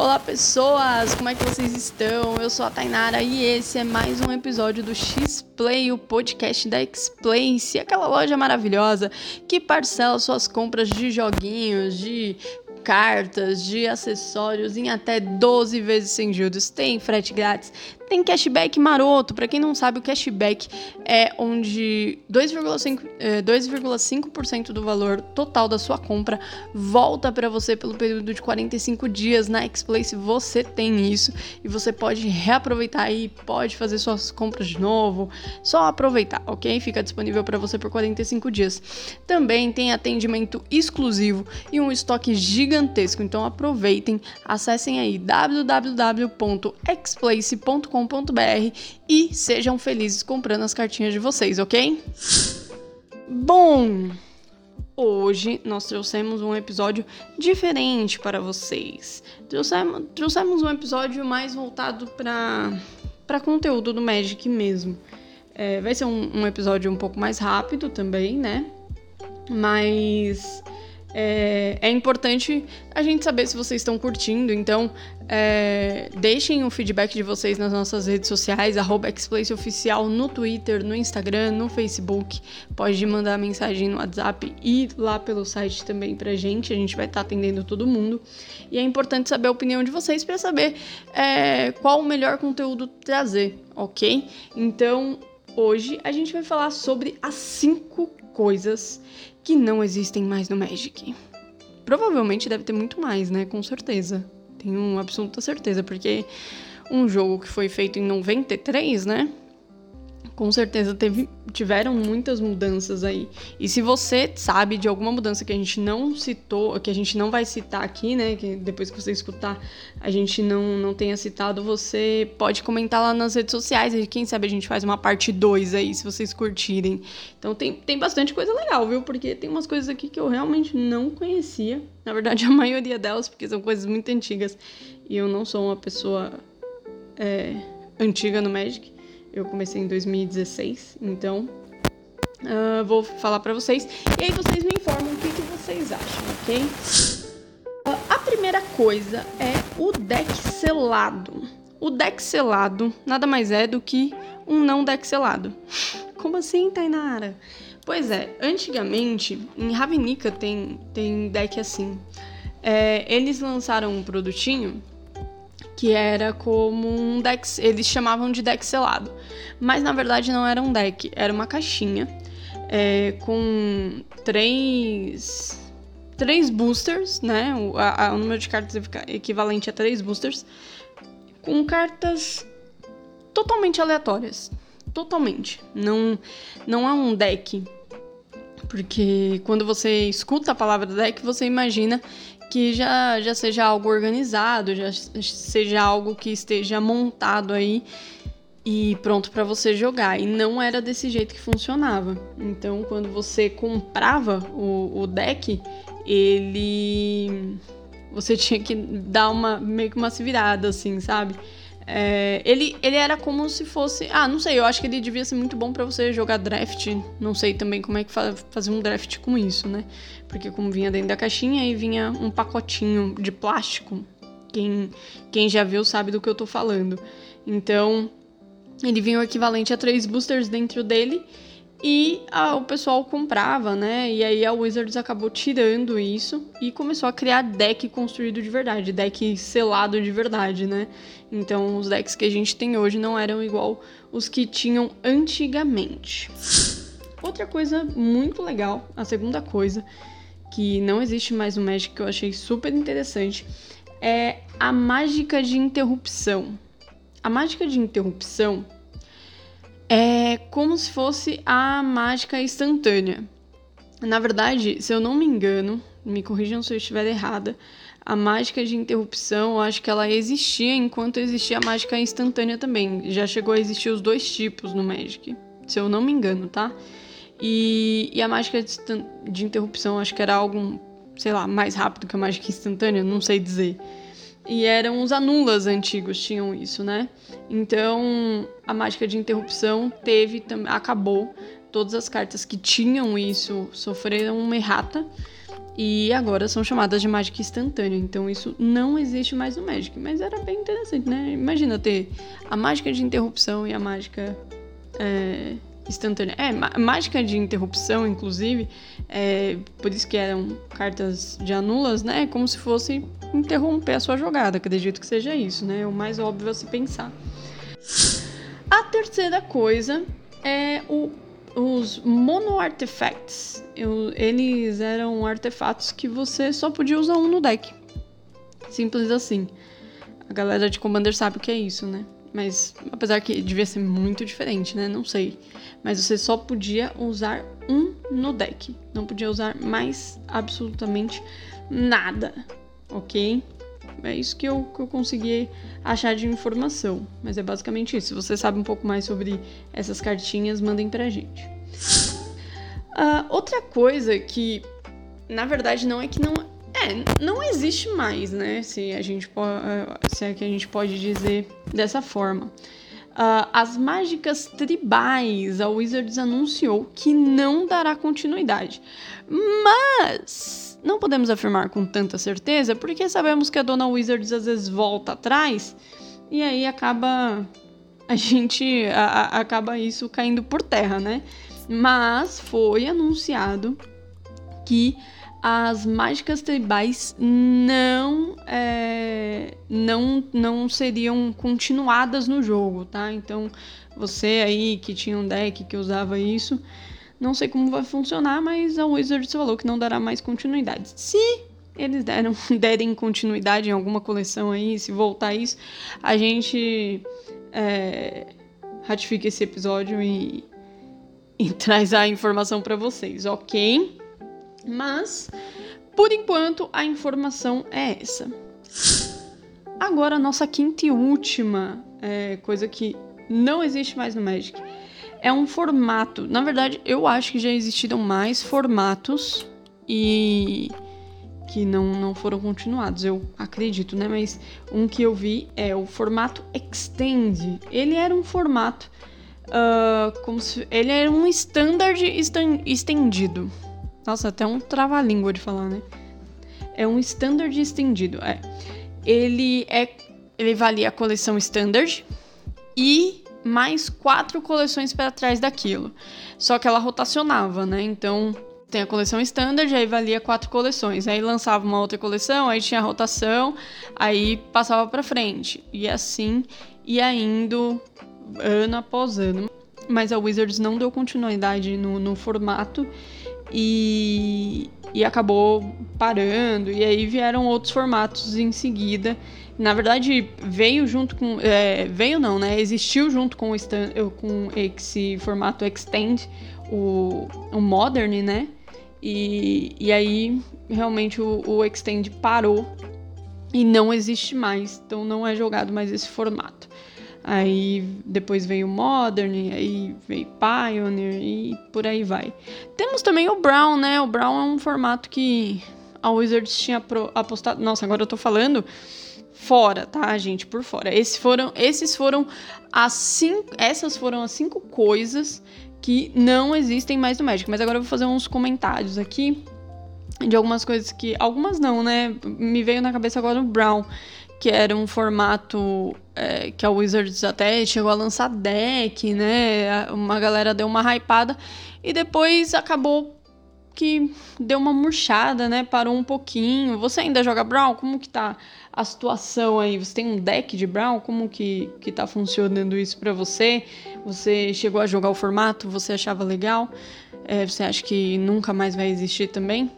Olá pessoas, como é que vocês estão? Eu sou a Tainara e esse é mais um episódio do X-Play, o podcast da X-Place, aquela loja maravilhosa que parcela suas compras de joguinhos, de cartas, de acessórios em até 12 vezes sem juros. Tem frete grátis, tem cashback maroto. Para quem não sabe, o cashback é onde 2,5% é, do valor total da sua compra volta para você pelo período de 45 dias na Xplace. Você tem isso e você pode reaproveitar aí, pode fazer suas compras de novo. Só aproveitar, ok? Fica disponível para você por 45 dias. Também tem atendimento exclusivo e um estoque. Então aproveitem, acessem aí www.xplace.com www.cafeinacultura.com.br e sejam felizes comprando as cartinhas de vocês, ok? Bom, hoje nós trouxemos um episódio diferente para vocês. Trouxemos, trouxemos um episódio mais voltado para conteúdo do Magic mesmo. É, vai ser um, um episódio um pouco mais rápido também, né? Mas é, é, importante a gente saber se vocês estão curtindo, então é, deixem o feedback de vocês nas nossas redes sociais, arroba Oficial, no Twitter, no Instagram, no Facebook. Pode mandar mensagem no WhatsApp e lá pelo site também pra gente, a gente vai estar tá atendendo todo mundo. E é importante saber a opinião de vocês para saber é, qual o melhor conteúdo trazer, ok? Então, hoje a gente vai falar sobre as cinco coisas que não existem mais no Magic. Provavelmente deve ter muito mais, né? Com certeza. Tenho absoluta certeza, porque um jogo que foi feito em 93, né? Com certeza teve, tiveram muitas mudanças aí. E se você sabe de alguma mudança que a gente não citou, que a gente não vai citar aqui, né? Que depois que você escutar a gente não, não tenha citado, você pode comentar lá nas redes sociais. E quem sabe a gente faz uma parte 2 aí, se vocês curtirem. Então tem, tem bastante coisa legal, viu? Porque tem umas coisas aqui que eu realmente não conhecia. Na verdade, a maioria delas, porque são coisas muito antigas. E eu não sou uma pessoa é, antiga no Magic. Eu comecei em 2016, então uh, vou falar para vocês. E aí vocês me informam o que, que vocês acham, ok? Uh, a primeira coisa é o deck selado. O deck selado nada mais é do que um não deck selado. Como assim, Tainara? Pois é, antigamente em Ravnica tem, tem deck assim. É, eles lançaram um produtinho que era como um deck, eles chamavam de deck selado, mas na verdade não era um deck, era uma caixinha é, com três três boosters, né? O, a, o número de cartas equivalente a três boosters, com cartas totalmente aleatórias, totalmente. Não não é um deck porque quando você escuta a palavra deck, você imagina que já, já seja algo organizado, já seja algo que esteja montado aí e pronto para você jogar. E não era desse jeito que funcionava. Então, quando você comprava o, o deck, ele. Você tinha que dar uma meio que uma se virada, assim, sabe? É, ele, ele era como se fosse. Ah, não sei, eu acho que ele devia ser muito bom para você jogar draft. Não sei também como é que fa fazer um draft com isso, né? Porque como vinha dentro da caixinha e vinha um pacotinho de plástico. Quem, quem já viu sabe do que eu tô falando. Então, ele vinha o equivalente a três boosters dentro dele. E a, o pessoal comprava, né? E aí a Wizards acabou tirando isso e começou a criar deck construído de verdade, deck selado de verdade, né? Então os decks que a gente tem hoje não eram igual os que tinham antigamente. Outra coisa muito legal, a segunda coisa que não existe mais no Magic que eu achei super interessante é a mágica de interrupção. A mágica de interrupção é como se fosse a mágica instantânea. Na verdade, se eu não me engano, me corrijam se eu estiver errada, a mágica de interrupção, eu acho que ela existia enquanto existia a mágica instantânea também. Já chegou a existir os dois tipos no Magic, se eu não me engano, tá? E, e a mágica de, de interrupção, acho que era algo, sei lá, mais rápido que a mágica instantânea, não sei dizer. E eram os anulas antigos tinham isso, né? Então, a mágica de interrupção teve acabou. Todas as cartas que tinham isso sofreram uma errata. E agora são chamadas de mágica instantânea. Então isso não existe mais no Magic. Mas era bem interessante, né? Imagina ter a mágica de interrupção e a mágica é, instantânea. É, mágica de interrupção, inclusive, é, por isso que eram cartas de anulas, né? Como se fosse interromper a sua jogada. Acredito que seja isso, né? É o mais óbvio a se pensar. A terceira coisa é o os mono artifacts, eu, eles eram artefatos que você só podia usar um no deck. Simples assim. A galera de Commander sabe o que é isso, né? Mas apesar que devia ser muito diferente, né? Não sei. Mas você só podia usar um no deck. Não podia usar mais absolutamente nada, ok? É isso que eu, que eu consegui achar de informação. Mas é basicamente isso. Se você sabe um pouco mais sobre essas cartinhas, mandem pra gente. Uh, outra coisa que, na verdade, não é que não. É, não existe mais, né? Se, a gente se é que a gente pode dizer dessa forma. Uh, as mágicas tribais, a Wizards anunciou que não dará continuidade. Mas não podemos afirmar com tanta certeza, porque sabemos que a Dona Wizards às vezes volta atrás e aí acaba a gente a, a, acaba isso caindo por terra, né? Mas foi anunciado que as mágicas tribais não é, não não seriam continuadas no jogo, tá? Então você aí que tinha um deck que usava isso não sei como vai funcionar, mas a Wizards falou que não dará mais continuidade. Se eles deram, derem continuidade em alguma coleção aí, se voltar isso, a gente é, ratifica esse episódio e, e traz a informação para vocês, ok? Mas, por enquanto, a informação é essa. Agora, a nossa quinta e última é, coisa que não existe mais no Magic é um formato. Na verdade, eu acho que já existiram mais formatos e que não, não foram continuados, eu acredito, né? Mas um que eu vi é o formato Extend. Ele era um formato uh, como se ele era um standard estendido. Nossa, até um trava-língua de falar, né? É um standard estendido, é. Ele é ele valia a coleção standard e mais quatro coleções para trás daquilo. Só que ela rotacionava, né? Então tem a coleção standard, aí valia quatro coleções. Aí lançava uma outra coleção, aí tinha a rotação, aí passava para frente. E assim ia indo ano após ano. Mas a Wizards não deu continuidade no, no formato e, e acabou parando. E aí vieram outros formatos em seguida na verdade, veio junto com. É, veio não, né? Existiu junto com, o stand, com esse formato Extend, o, o Modern, né? E, e aí, realmente, o, o Extend parou e não existe mais. Então, não é jogado mais esse formato. Aí depois veio Modern, aí veio Pioneer e por aí vai. Temos também o Brown, né? O Brown é um formato que a Wizards tinha apostado. Nossa, agora eu tô falando fora, tá, gente? Por fora. Esses foram, esses foram as cinco, essas foram as cinco coisas que não existem mais no Magic. Mas agora eu vou fazer uns comentários aqui de algumas coisas que. Algumas não, né? Me veio na cabeça agora o Brown, que era um formato é, que a Wizards até chegou a lançar deck, né? Uma galera deu uma hypada e depois acabou que deu uma murchada, né? Parou um pouquinho. Você ainda joga Brown? Como que tá a situação aí? Você tem um deck de Brown? Como que, que tá funcionando isso para você? Você chegou a jogar o formato? Você achava legal? É, você acha que nunca mais vai existir também?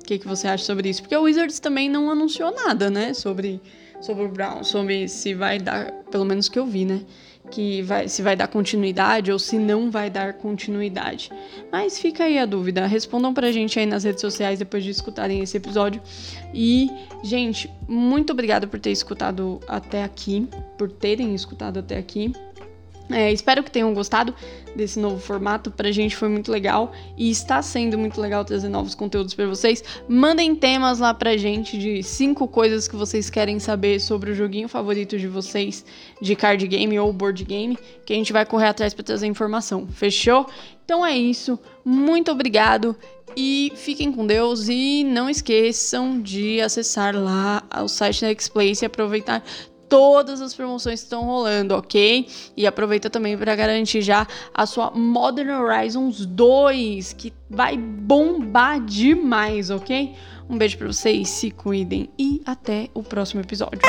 O que, que você acha sobre isso? Porque o Wizards também não anunciou nada, né? Sobre, sobre o Brown, sobre se vai dar, pelo menos que eu vi, né? que vai, se vai dar continuidade ou se não vai dar continuidade. Mas fica aí a dúvida. Respondam pra gente aí nas redes sociais depois de escutarem esse episódio. E, gente, muito obrigada por ter escutado até aqui, por terem escutado até aqui. É, espero que tenham gostado desse novo formato. Pra gente foi muito legal e está sendo muito legal trazer novos conteúdos para vocês. Mandem temas lá pra gente de cinco coisas que vocês querem saber sobre o joguinho favorito de vocês de card game ou board game, que a gente vai correr atrás para trazer informação. Fechou? Então é isso. Muito obrigado e fiquem com Deus e não esqueçam de acessar lá o site da X-Place e aproveitar todas as promoções que estão rolando, ok? E aproveita também para garantir já a sua Modern Horizons 2, que vai bombar demais, ok? Um beijo para vocês, se cuidem e até o próximo episódio.